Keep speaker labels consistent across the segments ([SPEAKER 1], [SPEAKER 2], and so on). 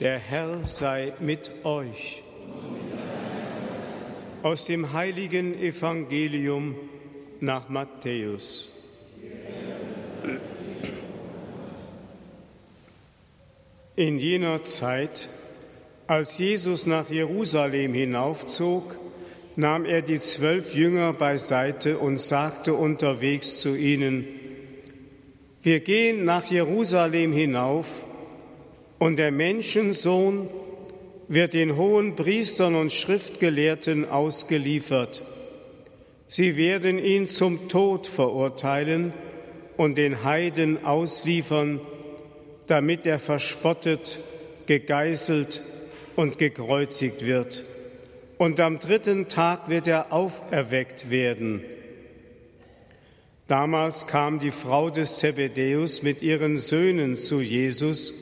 [SPEAKER 1] Der Herr sei mit euch. Aus dem heiligen Evangelium nach Matthäus. In jener Zeit, als Jesus nach Jerusalem hinaufzog, nahm er die zwölf Jünger beiseite und sagte unterwegs zu ihnen, wir gehen nach Jerusalem hinauf, und der Menschensohn wird den hohen Priestern und Schriftgelehrten ausgeliefert. Sie werden ihn zum Tod verurteilen und den Heiden ausliefern, damit er verspottet, gegeißelt und gekreuzigt wird. Und am dritten Tag wird er auferweckt werden. Damals kam die Frau des Zebedäus mit ihren Söhnen zu Jesus,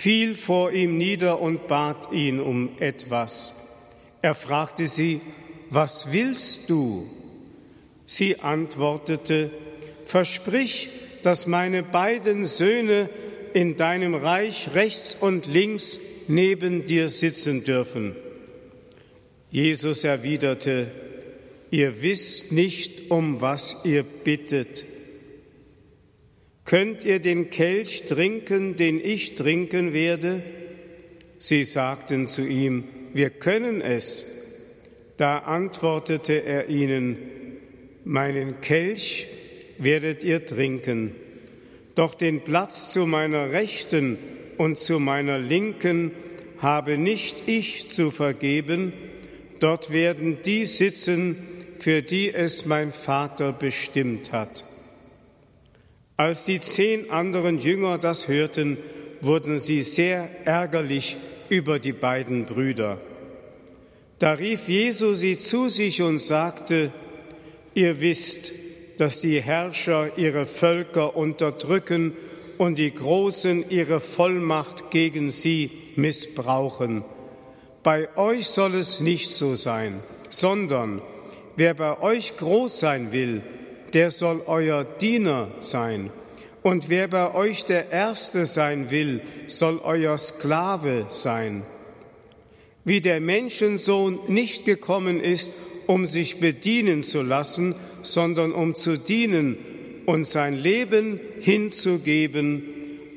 [SPEAKER 1] fiel vor ihm nieder und bat ihn um etwas. Er fragte sie, was willst du? Sie antwortete, versprich, dass meine beiden Söhne in deinem Reich rechts und links neben dir sitzen dürfen. Jesus erwiderte, ihr wisst nicht, um was ihr bittet. Könnt ihr den Kelch trinken, den ich trinken werde? Sie sagten zu ihm, wir können es. Da antwortete er ihnen, meinen Kelch werdet ihr trinken, doch den Platz zu meiner Rechten und zu meiner Linken habe nicht ich zu vergeben, dort werden die sitzen, für die es mein Vater bestimmt hat. Als die zehn anderen Jünger das hörten, wurden sie sehr ärgerlich über die beiden Brüder. Da rief Jesu sie zu sich und sagte, ihr wisst, dass die Herrscher ihre Völker unterdrücken und die Großen ihre Vollmacht gegen sie missbrauchen. Bei euch soll es nicht so sein, sondern Wer bei euch groß sein will, der soll euer Diener sein. Und wer bei euch der Erste sein will, soll euer Sklave sein. Wie der Menschensohn nicht gekommen ist, um sich bedienen zu lassen, sondern um zu dienen und sein Leben hinzugeben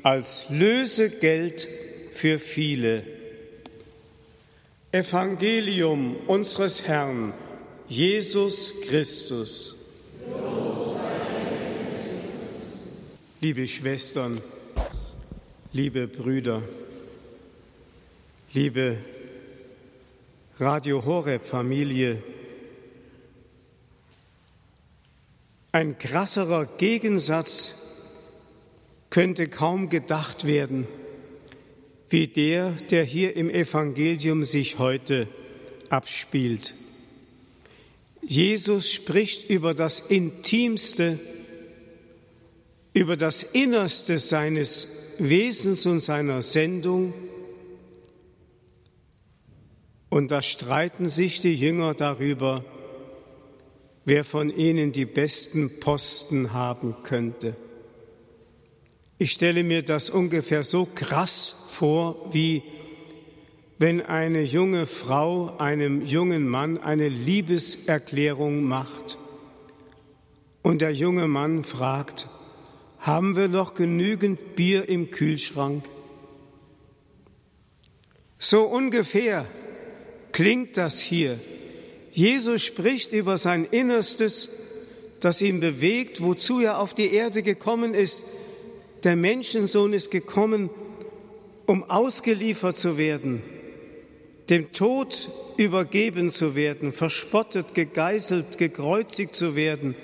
[SPEAKER 1] als Lösegeld für viele. Evangelium unseres Herrn Jesus Christus. Liebe Schwestern, liebe Brüder, liebe Radio Horeb Familie, ein krasserer Gegensatz könnte kaum gedacht werden, wie der, der hier im Evangelium sich heute abspielt. Jesus spricht über das Intimste, über das Innerste seines Wesens und seiner Sendung. Und da streiten sich die Jünger darüber, wer von ihnen die besten Posten haben könnte. Ich stelle mir das ungefähr so krass vor, wie wenn eine junge Frau einem jungen Mann eine Liebeserklärung macht und der junge Mann fragt, haben wir noch genügend Bier im Kühlschrank? So ungefähr klingt das hier. Jesus spricht über sein Innerstes, das ihn bewegt, wozu er auf die Erde gekommen ist. Der Menschensohn ist gekommen, um ausgeliefert zu werden, dem Tod übergeben zu werden, verspottet, gegeißelt, gekreuzigt zu werden.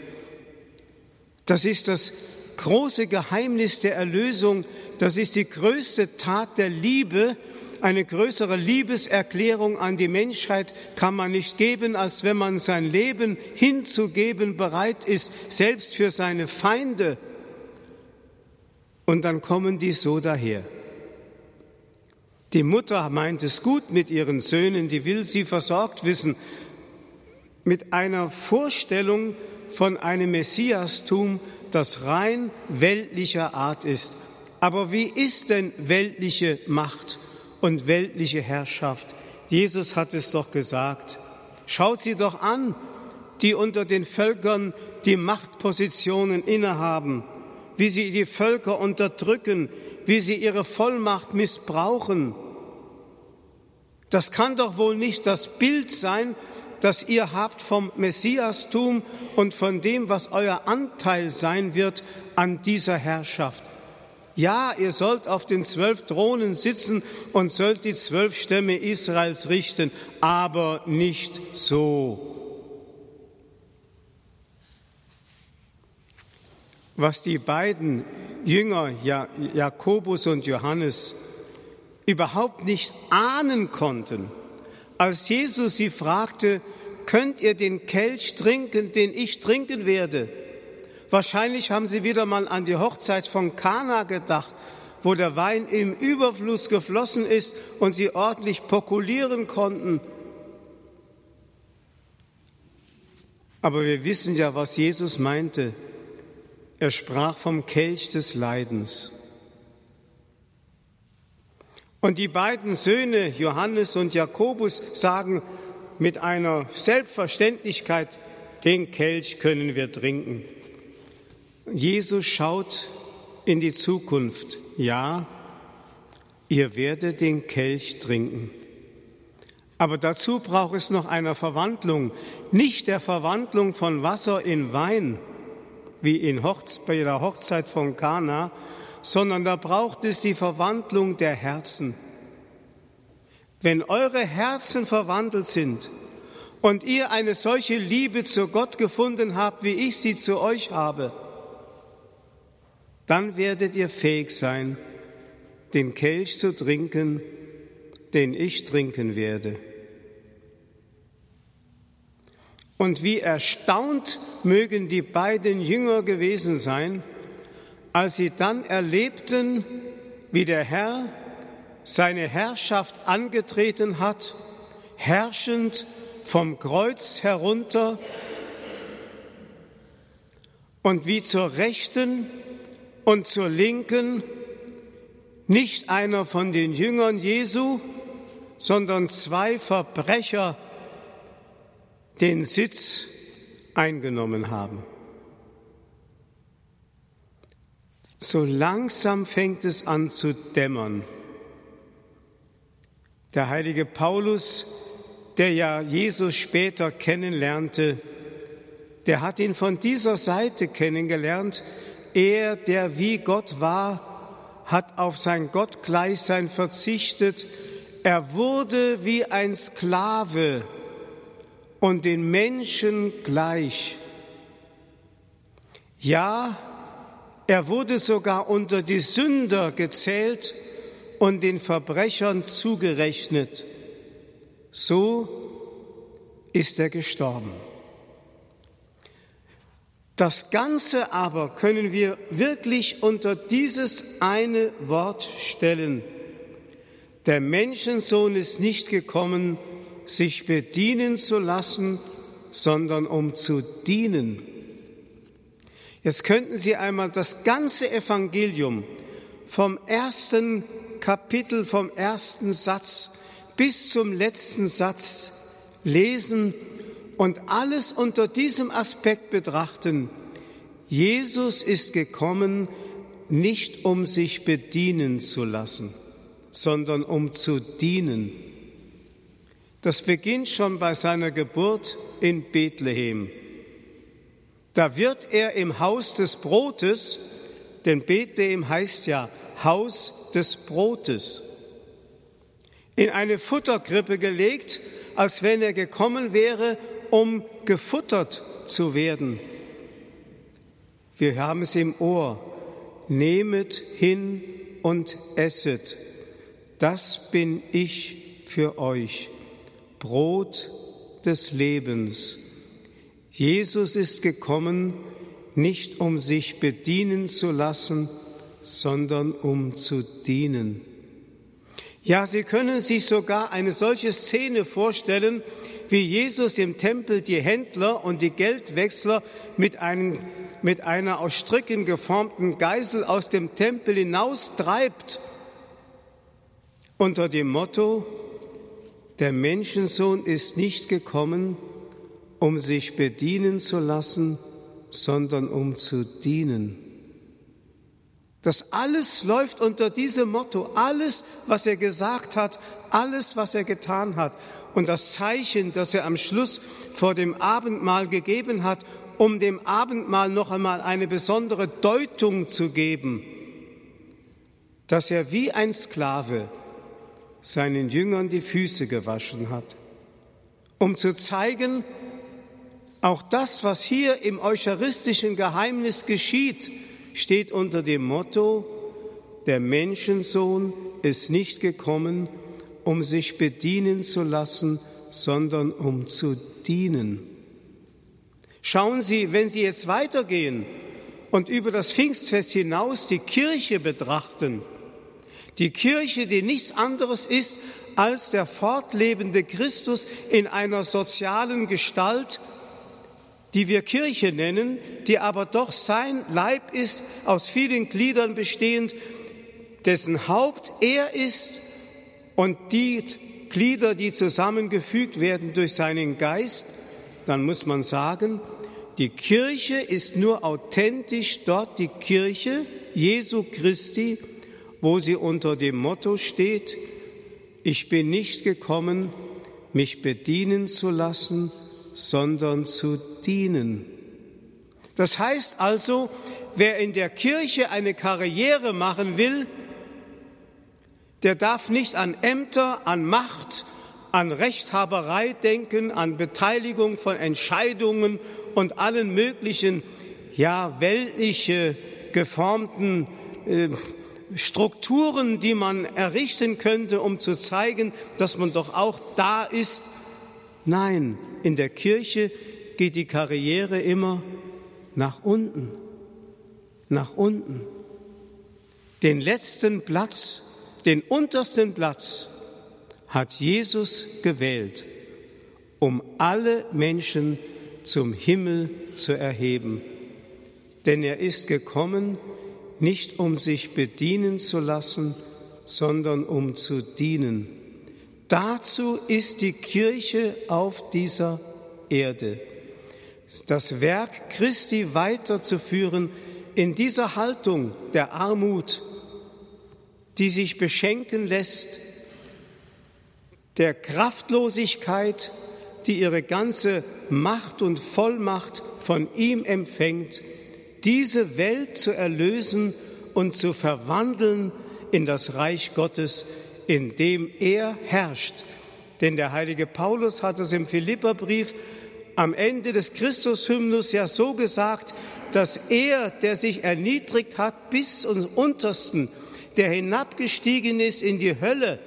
[SPEAKER 1] Das ist das große Geheimnis der Erlösung. Das ist die größte Tat der Liebe. Eine größere Liebeserklärung an die Menschheit kann man nicht geben, als wenn man sein Leben hinzugeben bereit ist, selbst für seine Feinde. Und dann kommen die so daher. Die Mutter meint es gut mit ihren Söhnen, die will sie versorgt wissen, mit einer Vorstellung von einem Messiastum, das rein weltlicher Art ist. Aber wie ist denn weltliche Macht und weltliche Herrschaft. Jesus hat es doch gesagt. Schaut sie doch an, die unter den Völkern die Machtpositionen innehaben, wie sie die Völker unterdrücken, wie sie ihre Vollmacht missbrauchen. Das kann doch wohl nicht das Bild sein, das ihr habt vom Messiastum und von dem, was euer Anteil sein wird an dieser Herrschaft. Ja, ihr sollt auf den zwölf Thronen sitzen und sollt die zwölf Stämme Israels richten, aber nicht so. Was die beiden Jünger, Jakobus und Johannes, überhaupt nicht ahnen konnten, als Jesus sie fragte, könnt ihr den Kelch trinken, den ich trinken werde? Wahrscheinlich haben sie wieder mal an die Hochzeit von Kana gedacht, wo der Wein im Überfluss geflossen ist und sie ordentlich pokulieren konnten. Aber wir wissen ja, was Jesus meinte. Er sprach vom Kelch des Leidens. Und die beiden Söhne, Johannes und Jakobus, sagen mit einer Selbstverständlichkeit, den Kelch können wir trinken. Jesus schaut in die Zukunft. Ja, ihr werdet den Kelch trinken. Aber dazu braucht es noch eine Verwandlung, nicht der Verwandlung von Wasser in Wein, wie in Hochze bei der Hochzeit von Kana, sondern da braucht es die Verwandlung der Herzen. Wenn eure Herzen verwandelt sind und ihr eine solche Liebe zu Gott gefunden habt, wie ich sie zu euch habe, dann werdet ihr fähig sein, den Kelch zu trinken, den ich trinken werde. Und wie erstaunt mögen die beiden Jünger gewesen sein, als sie dann erlebten, wie der Herr seine Herrschaft angetreten hat, herrschend vom Kreuz herunter und wie zur Rechten und zur Linken nicht einer von den Jüngern Jesu, sondern zwei Verbrecher den Sitz eingenommen haben. So langsam fängt es an zu dämmern. Der heilige Paulus, der ja Jesus später kennenlernte, der hat ihn von dieser Seite kennengelernt. Er, der wie Gott war, hat auf sein Gottgleichsein verzichtet. Er wurde wie ein Sklave und den Menschen gleich. Ja, er wurde sogar unter die Sünder gezählt und den Verbrechern zugerechnet. So ist er gestorben. Das Ganze aber können wir wirklich unter dieses eine Wort stellen. Der Menschensohn ist nicht gekommen, sich bedienen zu lassen, sondern um zu dienen Jetzt könnten Sie einmal das ganze Evangelium vom ersten Kapitel, vom ersten Satz bis zum letzten Satz lesen und alles unter diesem Aspekt betrachten. Jesus ist gekommen, nicht um sich bedienen zu lassen, sondern um zu dienen. Das beginnt schon bei seiner Geburt in Bethlehem. Da wird er im Haus des Brotes, denn Bethlehem heißt ja Haus des Brotes, in eine Futterkrippe gelegt, als wenn er gekommen wäre, um gefuttert zu werden. Wir haben es im Ohr. Nehmet hin und esset. Das bin ich für euch. Brot des Lebens. Jesus ist gekommen, nicht um sich bedienen zu lassen, sondern um zu dienen. Ja, Sie können sich sogar eine solche Szene vorstellen, wie Jesus im Tempel die Händler und die Geldwechsler mit, einem, mit einer aus Stricken geformten Geisel aus dem Tempel hinaustreibt unter dem Motto, der Menschensohn ist nicht gekommen, um sich bedienen zu lassen, sondern um zu dienen. Das alles läuft unter diesem Motto. Alles, was er gesagt hat, alles, was er getan hat. Und das Zeichen, das er am Schluss vor dem Abendmahl gegeben hat, um dem Abendmahl noch einmal eine besondere Deutung zu geben, dass er wie ein Sklave seinen Jüngern die Füße gewaschen hat, um zu zeigen, auch das, was hier im eucharistischen Geheimnis geschieht, steht unter dem Motto, der Menschensohn ist nicht gekommen, um sich bedienen zu lassen, sondern um zu dienen. Schauen Sie, wenn Sie jetzt weitergehen und über das Pfingstfest hinaus die Kirche betrachten, die Kirche, die nichts anderes ist als der fortlebende Christus in einer sozialen Gestalt, die wir Kirche nennen, die aber doch sein Leib ist, aus vielen Gliedern bestehend, dessen Haupt er ist und die Glieder, die zusammengefügt werden durch seinen Geist, dann muss man sagen, die Kirche ist nur authentisch dort die Kirche Jesu Christi, wo sie unter dem Motto steht, ich bin nicht gekommen, mich bedienen zu lassen, sondern zu dienen. Das heißt also, wer in der Kirche eine Karriere machen will, der darf nicht an Ämter, an Macht, an Rechthaberei denken, an Beteiligung von Entscheidungen und allen möglichen, ja, weltliche geformten äh, Strukturen, die man errichten könnte, um zu zeigen, dass man doch auch da ist. Nein, in der Kirche geht die Karriere immer nach unten, nach unten. Den letzten Platz, den untersten Platz hat Jesus gewählt, um alle Menschen zum Himmel zu erheben. Denn er ist gekommen, nicht um sich bedienen zu lassen, sondern um zu dienen Dazu ist die Kirche auf dieser Erde. Das Werk Christi weiterzuführen in dieser Haltung der Armut, die sich beschenken lässt, der Kraftlosigkeit, die ihre ganze Macht und Vollmacht von ihm empfängt, diese Welt zu erlösen und zu verwandeln in das Reich Gottes, in dem er herrscht. Denn der heilige Paulus hat es im Philipperbrief am Ende des Christushymnus ja so gesagt, dass er, der sich erniedrigt hat bis zum Untersten, der hinabgestiegen ist in die Hölle,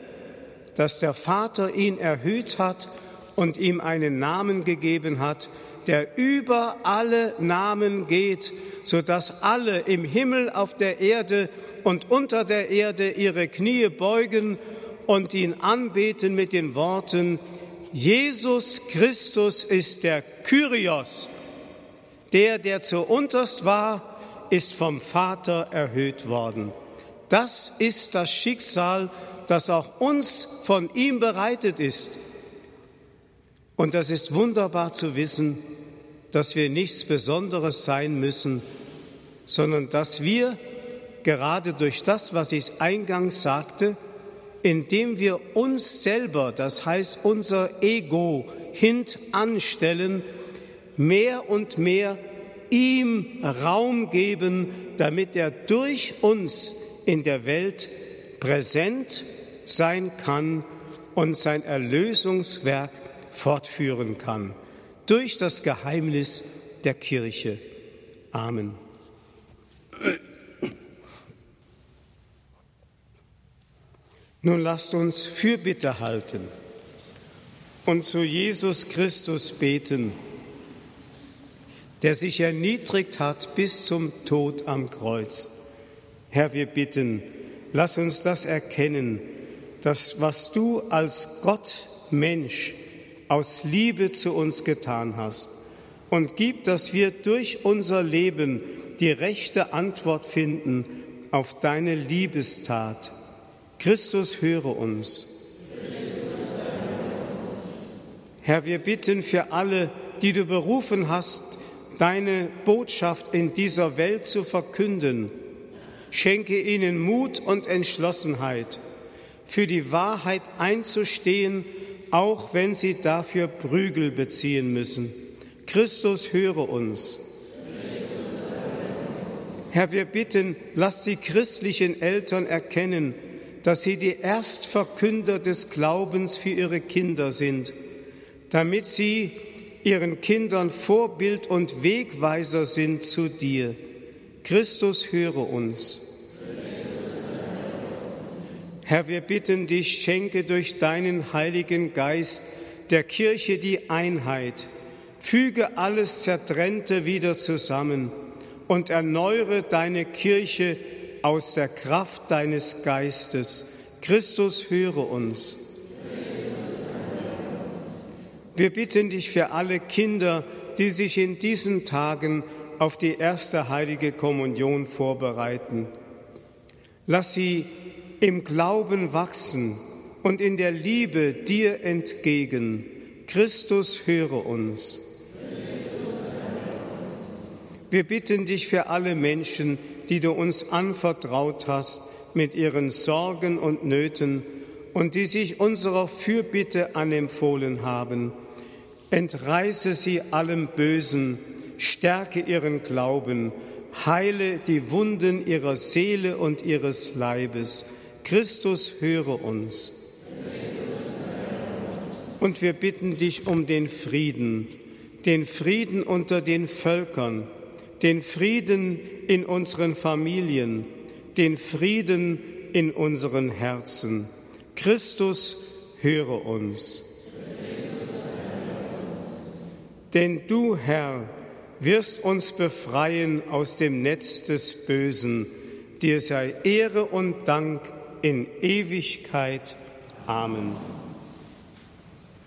[SPEAKER 1] dass der Vater ihn erhöht hat und ihm einen Namen gegeben hat, der über alle Namen geht, so dass alle im Himmel, auf der Erde und unter der Erde ihre Knie beugen und ihn anbeten mit den Worten, Jesus Christus ist der Kyrios, der, der zuunterst war, ist vom Vater erhöht worden. Das ist das Schicksal, das auch uns von ihm bereitet ist. Und das ist wunderbar zu wissen, dass wir nichts Besonderes sein müssen, sondern dass wir gerade durch das, was ich eingangs sagte, indem wir uns selber, das heißt unser Ego, hintanstellen, mehr und mehr ihm Raum geben, damit er durch uns in der Welt präsent sein kann und sein Erlösungswerk fortführen kann. Durch das Geheimnis der Kirche. Amen. Nun lasst uns Fürbitte halten und zu Jesus Christus beten, der sich erniedrigt hat bis zum Tod am Kreuz. Herr, wir bitten, lass uns das erkennen, dass was du als Gott Mensch aus Liebe zu uns getan hast und gib, dass wir durch unser Leben die rechte Antwort finden auf deine Liebestat Christus, höre uns. Herr, wir bitten für alle, die du berufen hast, deine Botschaft in dieser Welt zu verkünden. Schenke ihnen Mut und Entschlossenheit, für die Wahrheit einzustehen, auch wenn sie dafür Prügel beziehen müssen. Christus, höre uns. Herr, wir bitten, lass die christlichen Eltern erkennen, dass sie die Erstverkünder des Glaubens für ihre Kinder sind, damit sie ihren Kindern Vorbild und Wegweiser sind zu dir. Christus, höre uns. Herr, wir bitten dich, schenke durch deinen Heiligen Geist der Kirche die Einheit, füge alles Zertrennte wieder zusammen und erneuere deine Kirche aus der Kraft deines Geistes. Christus, höre uns. Wir bitten dich für alle Kinder, die sich in diesen Tagen auf die erste heilige Kommunion vorbereiten. Lass sie im Glauben wachsen und in der Liebe dir entgegen. Christus, höre uns. Wir bitten dich für alle Menschen, die du uns anvertraut hast mit ihren Sorgen und Nöten und die sich unserer Fürbitte anempfohlen haben. Entreiße sie allem Bösen, stärke ihren Glauben, heile die Wunden ihrer Seele und ihres Leibes. Christus, höre uns. Und wir bitten dich um den Frieden, den Frieden unter den Völkern, den Frieden in unseren Familien, den Frieden in unseren Herzen. Christus, höre uns. Denn du, Herr, wirst uns befreien aus dem Netz des Bösen. Dir sei Ehre und Dank in Ewigkeit. Amen.